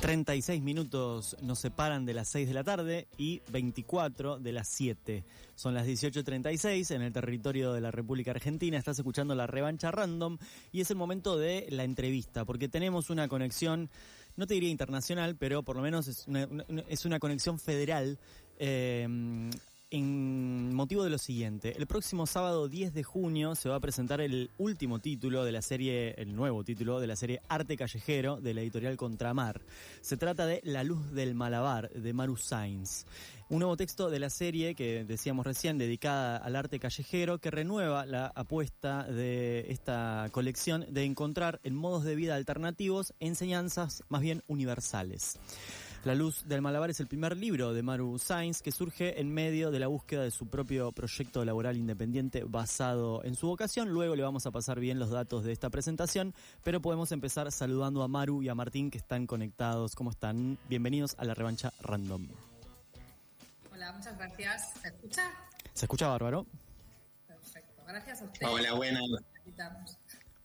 36 minutos nos separan de las 6 de la tarde y 24 de las 7. Son las 18.36 en el territorio de la República Argentina. Estás escuchando la revancha random y es el momento de la entrevista porque tenemos una conexión, no te diría internacional, pero por lo menos es una, conexión federal. Eh, en motivo de lo siguiente. El próximo sábado 10 de junio se va a presentar el último título de la serie, el nuevo título de la serie Arte Callejero de la editorial Contramar. Se trata de La Luz del Malabar de Maru Sainz. Un nuevo texto de la serie que decíamos recién, dedicada al arte callejero, que renueva la apuesta de esta colección de encontrar en modos de vida alternativos enseñanzas más bien universales. La Luz del Malabar es el primer libro de Maru Sainz que surge en medio de la búsqueda de su propio proyecto laboral independiente basado en su vocación. Luego le vamos a pasar bien los datos de esta presentación, pero podemos empezar saludando a Maru y a Martín que están conectados. ¿Cómo están? Bienvenidos a la revancha random. Hola, muchas gracias. ¿Se escucha? ¿Se escucha bárbaro? Perfecto. Gracias a ustedes. Hola, buenas.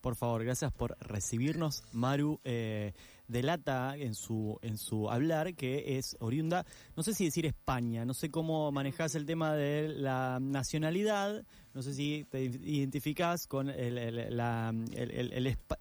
Por favor, gracias por recibirnos. Maru eh, delata en su, en su hablar que es oriunda, no sé si decir España, no sé cómo manejas el tema de la nacionalidad, no sé si te identificás con, el, la,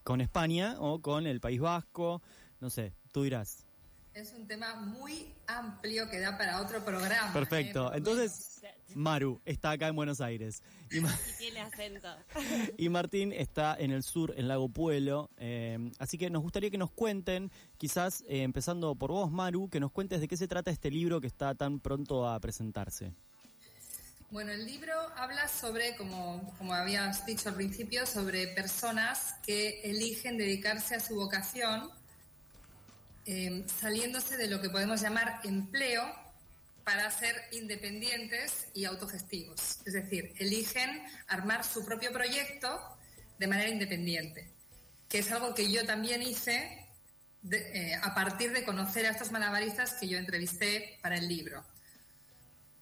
con España o con el País Vasco, no sé, tú dirás. Es un tema muy amplio que da para otro programa. Perfecto. ¿eh? Entonces, Maru está acá en Buenos Aires. Y, tiene acento. Y Martín está en el sur, en Lago Pueblo. Eh, así que nos gustaría que nos cuenten, quizás eh, empezando por vos, Maru, que nos cuentes de qué se trata este libro que está tan pronto a presentarse. Bueno, el libro habla sobre, como, como habías dicho al principio, sobre personas que eligen dedicarse a su vocación Em, saliéndose de lo que podemos llamar empleo para ser independientes y autogestivos. Es decir, eligen armar su propio proyecto de manera independiente, que es algo que yo también hice eh, a partir de conocer a estos malabaristas que yo entrevisté para el libro.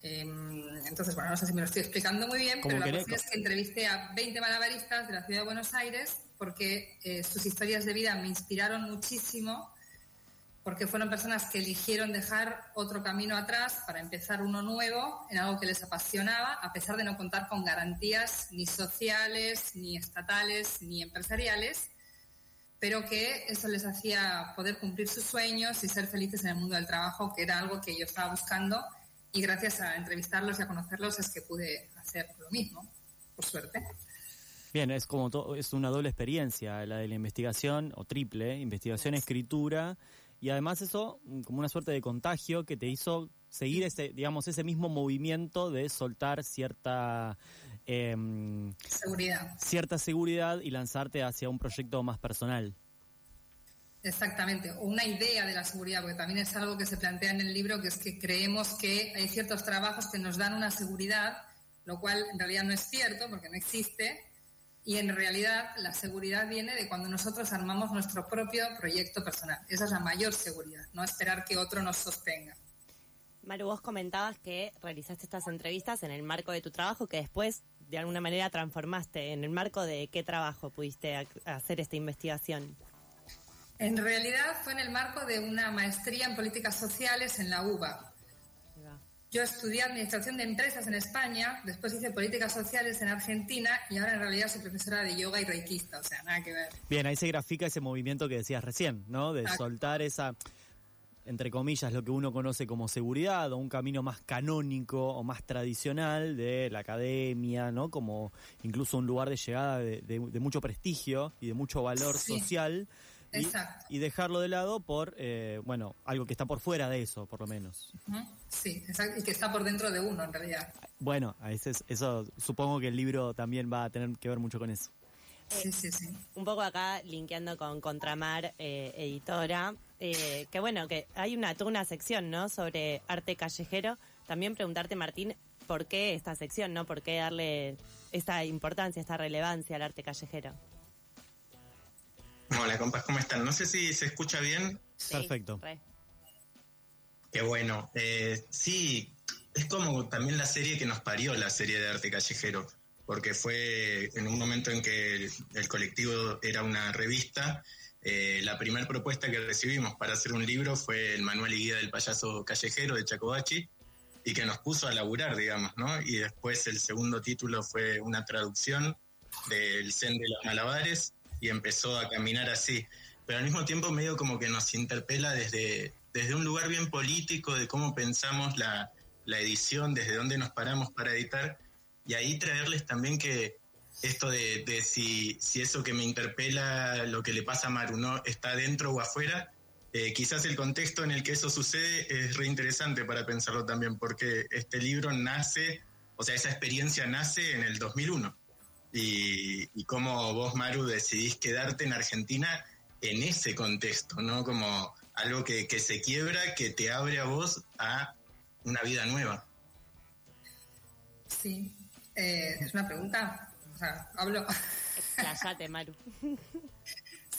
Em, entonces, bueno, no sé si me lo estoy explicando muy bien, pero la cuestión es que entrevisté a 20 malabaristas de la ciudad de Buenos Aires porque eh, sus historias de vida me inspiraron muchísimo porque fueron personas que eligieron dejar otro camino atrás para empezar uno nuevo en algo que les apasionaba, a pesar de no contar con garantías ni sociales, ni estatales, ni empresariales, pero que eso les hacía poder cumplir sus sueños y ser felices en el mundo del trabajo, que era algo que yo estaba buscando y gracias a entrevistarlos y a conocerlos es que pude hacer lo mismo, por suerte. Bien, es como todo, es una doble experiencia, la de la investigación, o triple, investigación, escritura, y además eso mm, como una suerte de contagio que te hizo seguir ese, digamos, ese mismo movimiento de soltar cierta em, seguridad. Cierta seguridad y lanzarte hacia un proyecto más personal. Exactamente, o una idea de la seguridad, porque también es algo que se plantea en el libro, que es que creemos que hay ciertos trabajos que nos dan una seguridad, lo cual en realidad no es cierto, porque no existe, y en realidad la seguridad viene de cuando nosotros armamos nuestro propio proyecto personal. Esa es la mayor seguridad, no esperar que otro nos sostenga. Maru, vos comentabas que realizaste estas entrevistas en el marco de tu trabajo, que después de alguna manera transformaste. ¿En el marco de qué trabajo pudiste hacer esta investigación? En realidad fue en el marco de una maestría en políticas sociales en la UBA. Yo estudié Administración de Empresas en España, después hice Políticas Sociales en Argentina y ahora en realidad soy profesora de yoga y reikista, o sea, nada que ver. Bien, ahí se grafica ese movimiento que decías recién, ¿no? De soltar esa, entre comillas, lo que uno conoce como seguridad o un camino más canónico o más tradicional de la academia, ¿no? Como incluso un lugar de llegada de, mucho prestigio y de mucho valor social y, dejarlo de lado por, eh, bueno, algo que está por fuera de eso, por lo menos. Sí, exacto, y que está por dentro de uno, en realidad. Bueno, a veces eso supongo que el libro también va a tener que ver mucho con eso. Sí, sí, sí. Un poco acá linkeando con Contramar eh, Editora, eh, que bueno, que hay una, toda una sección, ¿no? Sobre arte callejero, también preguntarte, Martín, ¿por qué esta sección, no? ¿Por qué darle esta importancia, esta relevancia al arte callejero? Hola, compas, ¿cómo están? No sé si se escucha bien. Perfecto. Qué bueno. Eh, sí, es como también la serie que nos parió, la serie de arte callejero, porque fue en un momento en que el, colectivo era una revista. Eh, la primera propuesta que recibimos para hacer un libro fue el manual y guía del payaso callejero de Chacobachi y que nos puso a laburar, digamos, ¿no? Y después el segundo título fue una traducción del Zen de los Malabares y empezó a caminar así. Pero al mismo tiempo medio como que nos interpela desde, desde un lugar bien político de cómo pensamos la, la edición, desde dónde nos paramos para editar, y ahí traerles también que esto de, de si, si, eso que me interpela, lo que le pasa a Maru, ¿no? está dentro o afuera, eh, quizás el contexto en el que eso sucede es re interesante para pensarlo también, porque este libro nace, o sea, esa experiencia nace en el 2001. Y, y cómo vos, Maru, decidís quedarte en Argentina en ese contexto, ¿no? Como algo que, que se quiebra, que te abre a vos a una vida nueva. Sí, eh, es una pregunta. O sea, hablo. Cállate, Maru.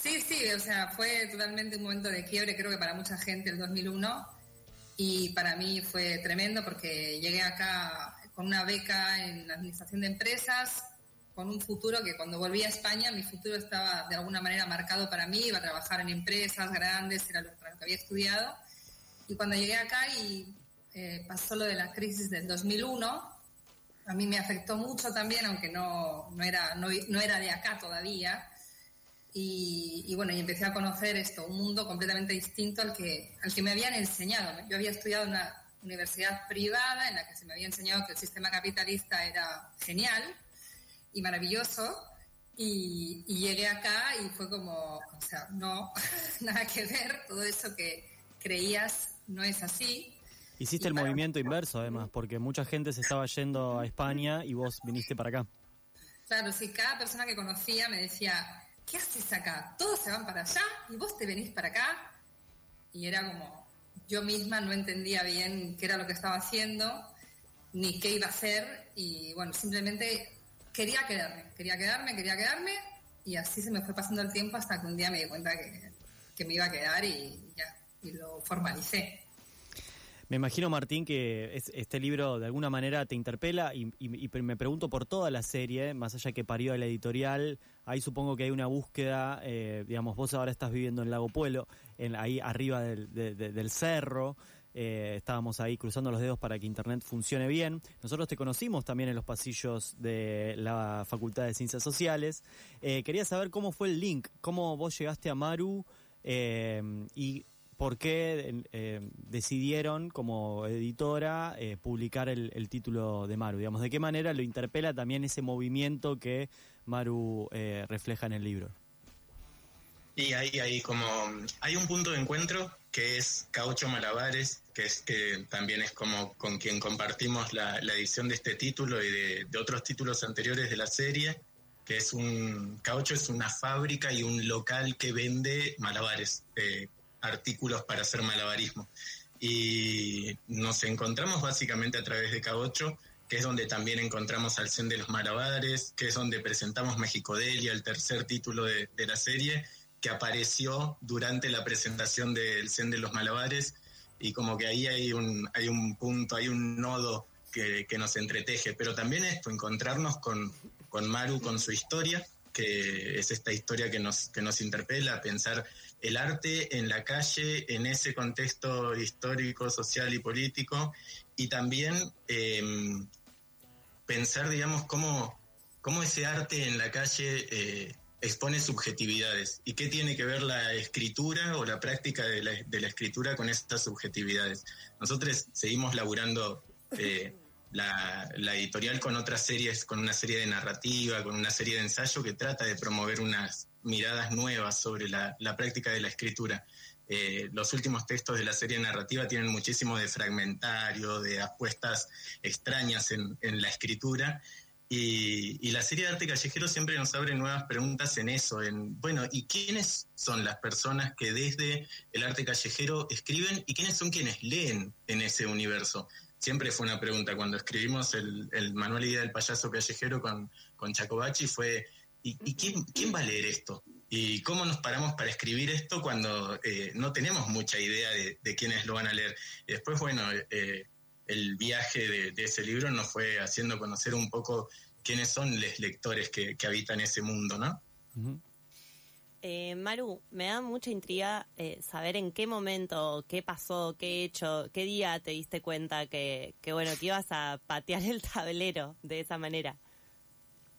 Sí, sí, o sea, fue totalmente un momento de quiebre, creo que para mucha gente el 2001. Y para mí fue tremendo porque llegué acá con una beca en la administración de empresas, con un futuro que cuando volví a España, mi futuro estaba de alguna manera marcado para mí, iba a trabajar en empresas grandes, era lo que había estudiado. Y cuando llegué acá y eh, pasó lo de la crisis del 2001. A mí me afectó mucho también, aunque no, no, era, no, era de acá todavía. Y, bueno, y empecé a conocer esto, un mundo completamente distinto al que, al que me habían enseñado. Yo había estudiado en una universidad privada en la que se me había enseñado que el sistema capitalista era genial y maravilloso. Y, y llegué acá y fue como, o sea, no, nada que ver, todo eso que creías no es así. Hiciste el movimiento inverso, además, porque mucha gente se estaba yendo a España y vos viniste para acá. Claro, sí, cada persona que conocía me decía, ¿qué haces acá? Todos se van para allá y vos te venís para acá. Y era como, yo misma no entendía bien qué era lo que estaba haciendo, ni qué iba a hacer, y bueno, simplemente quería quedarme, quería quedarme, quería quedarme, y así se me fue pasando el tiempo hasta que un día me di cuenta que, que me iba a quedar y ya, y lo formalicé. Me imagino, Martín, que este libro de alguna manera te interpela y, me pregunto por toda la serie, más allá que parió la editorial, ahí supongo que hay una búsqueda, eh, digamos, vos ahora estás viviendo en Lago Pueblo, en, ahí arriba del, cerro, eh, estábamos ahí cruzando los dedos para que Internet funcione bien. Nosotros te conocimos también en los pasillos de la Facultad de Ciencias Sociales. Eh, quería saber cómo fue el link, cómo vos llegaste a Maru y por qué eh, decidieron como editora eh, publicar el, título de Maru, digamos, de qué manera lo interpela también ese movimiento que Maru eh, refleja en el libro. Y ahí hay como hay un punto de encuentro que es Caucho Malabares, que es que también es como con quien compartimos la, edición de este título y de, otros títulos anteriores de la serie, que es un Caucho es una fábrica y un local que vende malabares, artículos para hacer malabarismo. Y nos encontramos básicamente a través de K8, que es donde también encontramos al Zen de los Malabares, que es donde presentamos México Delia, el tercer título de, la serie, que apareció durante la presentación del Zen de los Malabares. Y como que ahí hay un, hay un punto, hay un nodo que, que nos entreteje. Pero también esto, encontrarnos con, con Maru, con su historia, que es esta historia que nos, que nos interpela, pensar el arte en la calle, en ese contexto histórico, social y político, y también em, pensar, digamos, cómo, cómo, ese arte en la calle eh, expone subjetividades y qué tiene que ver la escritura o la práctica de la, escritura con estas subjetividades. Nosotros seguimos laburando eh, la, editorial con otras series, con una serie de narrativa, con una serie de ensayo que trata de promover unas miradas nuevas sobre la, práctica de la escritura. Eh, los últimos textos de la serie narrativa tienen muchísimo de fragmentario, de apuestas extrañas en, la escritura. Y, la serie de arte callejero siempre nos abre nuevas preguntas en eso, en, bueno, ¿y quiénes son las personas que desde el arte callejero escriben y quiénes son quienes leen en ese universo? siempre fue una pregunta. Cuando escribimos el, el manual idea del payaso callejero con, con Chacobachi fue, ¿y, quién, va a leer esto? ¿Y cómo nos paramos para escribir esto cuando eh, no tenemos mucha idea de, de, quiénes lo van a leer? Y después, bueno, eh, el viaje de, de, ese libro nos fue haciendo conocer un poco quiénes son los lectores que, que habitan ese mundo, ¿no? Uh -huh. Eh, Maru, me da mucha intriga eh, saber en qué momento, qué pasó, qué hecho, qué día te diste cuenta que, que, bueno, que ibas a patear el tablero de esa manera.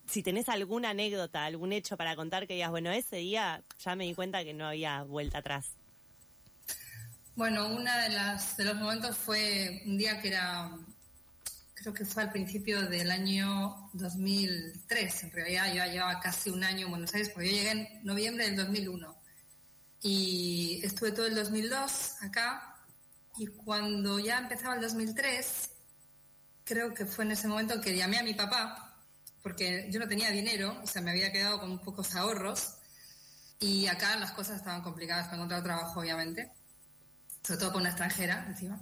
Si tenés alguna anécdota, algún hecho para contar que digas, bueno, ese día ya me di cuenta que no había vuelta atrás. Bueno, uno de, las, de los momentos fue un día que era creo que fue al principio del año 2003. En realidad yo ya llevaba casi un año en Buenos Aires porque yo llegué en noviembre del 2001 y estuve todo el 2002 acá y cuando ya empezaba el 2003, creo que fue en ese momento que llamé a mi papá porque yo no tenía dinero, o sea, me había quedado con pocos ahorros y acá las cosas estaban complicadas para encontrar trabajo, obviamente, sobre todo con una extranjera encima.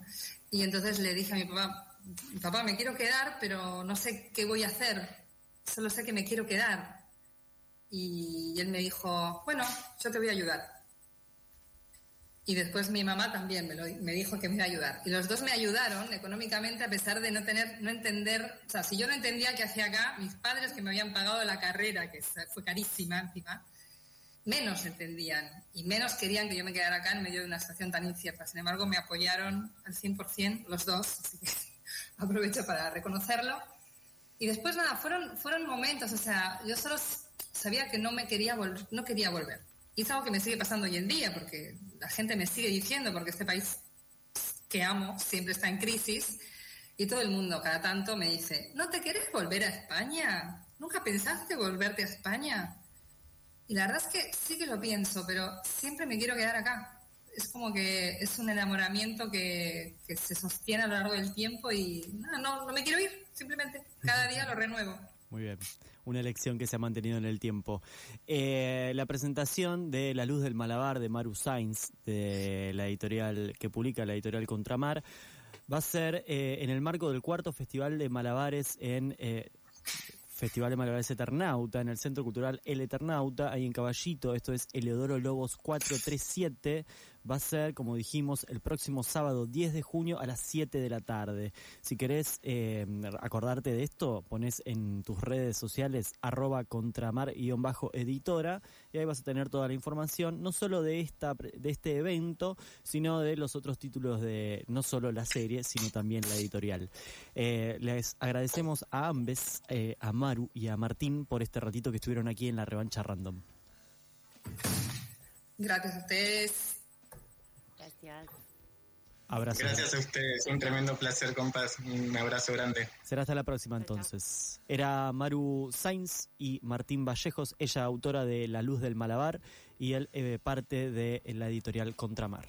Y entonces le dije a mi papá, papá, me quiero quedar, pero no sé qué voy a hacer. Solo sé que me quiero quedar. Y él me dijo, bueno, yo te voy a ayudar. Y después mi mamá también me, lo, me, dijo que me iba a ayudar. Y los dos me ayudaron económicamente a pesar de no tener, no entender, o sea, si yo no entendía qué hacía acá, mis padres que me habían pagado la carrera, que fue carísima encima, menos entendían y menos querían que yo me quedara acá en medio de una situación tan incierta. Sin embargo, me apoyaron al 100% los dos, así que aprovecho para reconocerlo. Y después nada, fueron, fueron momentos, o sea, yo solo sabía que no me quería volver, no quería volver. Y es algo que me sigue pasando hoy en día, porque la gente me sigue diciendo, porque este país que amo siempre está en crisis, y todo el mundo cada tanto me dice, ¿no te quieres volver a España? ¿Nunca pensaste volverte a España? Y la verdad es que sí que lo pienso, pero siempre me quiero quedar acá es como que es un enamoramiento que, que, se sostiene a lo largo del tiempo y no, no, no me quiero ir, simplemente. Cada día lo renuevo. Muy bien. Una elección que se ha mantenido en el tiempo. Eh, la presentación de La Luz del Malabar de Maru Sainz, de la editorial que publica la editorial Contramar, va a ser eh, en el marco del cuarto Festival de Malabares en eh, Festival de Malabares Eternauta, en el Centro Cultural El Eternauta, ahí en Caballito, esto es Eleodoro Lobos 437, va a ser, como dijimos, el próximo sábado 10 de junio a las 7 de la tarde. Si querés eh, acordarte de esto, pones en tus redes sociales arroba contramar-editora y ahí vas a tener toda la información, no solo de, esta, de este evento, sino de los otros títulos de no solo la serie, sino también la editorial. Eh, les agradecemos a ambes, eh, a Maru y a Martín, por este ratito que estuvieron aquí en la revancha random. Gracias a ustedes. Gracias. Abrazo. Gracias a ustedes, un tremendo placer, compas. Un abrazo grande. Será hasta la próxima entonces. Era Maru Sainz y Martín Vallejos, ella autora de La Luz del Malabar y él eh, parte de la editorial Contramar.